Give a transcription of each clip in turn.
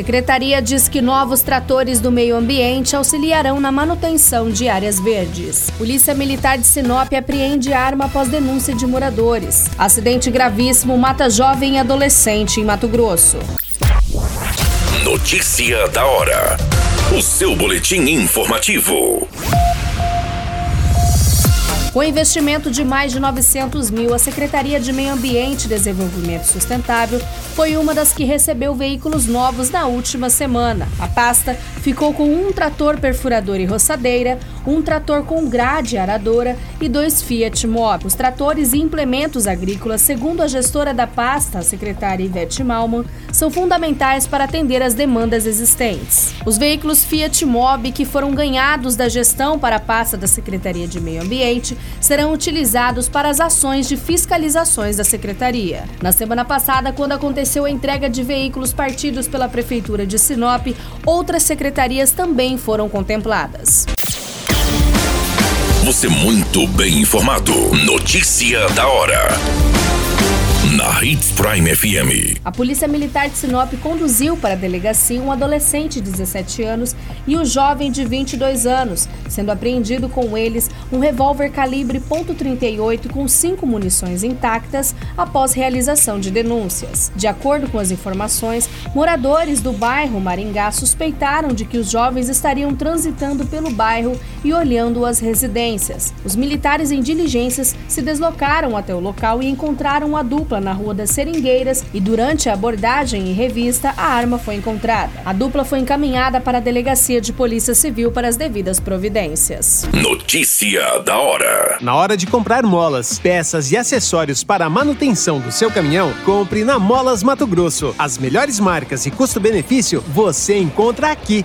Secretaria diz que novos tratores do meio ambiente auxiliarão na manutenção de áreas verdes. Polícia Militar de Sinop apreende arma após denúncia de moradores. Acidente gravíssimo mata jovem e adolescente em Mato Grosso. Notícia da hora. O seu boletim informativo. Com investimento de mais de 900 mil, a Secretaria de Meio Ambiente e Desenvolvimento Sustentável foi uma das que recebeu veículos novos na última semana. A pasta ficou com um trator perfurador e roçadeira, um trator com grade aradora e dois Fiat Mobi. Os tratores e implementos agrícolas, segundo a gestora da pasta, a secretária Ivete Malman, são fundamentais para atender as demandas existentes. Os veículos Fiat Mobi que foram ganhados da gestão para a pasta da Secretaria de Meio Ambiente serão utilizados para as ações de fiscalizações da secretaria. Na semana passada, quando aconteceu a entrega de veículos partidos pela prefeitura de Sinop, outras secretarias também foram contempladas. Você muito bem informado. Notícia da hora na Hits Prime FM. A Polícia Militar de Sinop conduziu para a delegacia um adolescente de 17 anos e um jovem de 22 anos, sendo apreendido com eles um revólver calibre .38 com cinco munições intactas após realização de denúncias. De acordo com as informações, moradores do bairro Maringá suspeitaram de que os jovens estariam transitando pelo bairro e olhando as residências. Os militares em diligências se deslocaram até o local e encontraram a dupla na Rua das Seringueiras e durante a abordagem e revista a arma foi encontrada. A dupla foi encaminhada para a Delegacia de Polícia Civil para as devidas providências. Notícia da hora. Na hora de comprar molas, peças e acessórios para a manutenção do seu caminhão, compre na Molas Mato Grosso. As melhores marcas e custo-benefício você encontra aqui.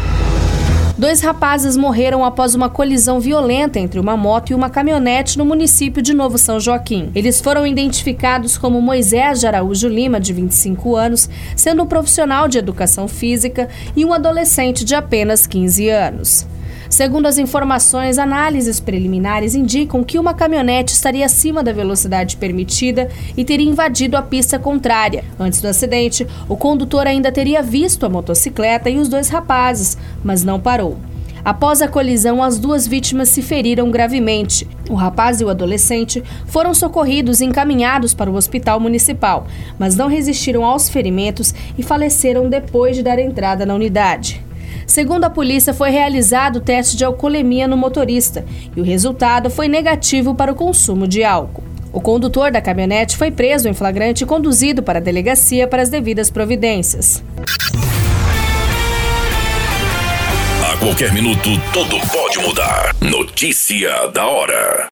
Dois rapazes morreram após uma colisão violenta entre uma moto e uma caminhonete no município de Novo São Joaquim. Eles foram identificados como Moisés de Araújo Lima, de 25 anos, sendo um profissional de educação física, e um adolescente de apenas 15 anos. Segundo as informações, análises preliminares indicam que uma caminhonete estaria acima da velocidade permitida e teria invadido a pista contrária. Antes do acidente, o condutor ainda teria visto a motocicleta e os dois rapazes, mas não parou. Após a colisão, as duas vítimas se feriram gravemente. O rapaz e o adolescente foram socorridos e encaminhados para o hospital municipal, mas não resistiram aos ferimentos e faleceram depois de dar entrada na unidade. Segundo a polícia, foi realizado o teste de alcoolemia no motorista e o resultado foi negativo para o consumo de álcool. O condutor da caminhonete foi preso em flagrante e conduzido para a delegacia para as devidas providências. A qualquer minuto, tudo pode mudar. Notícia da hora.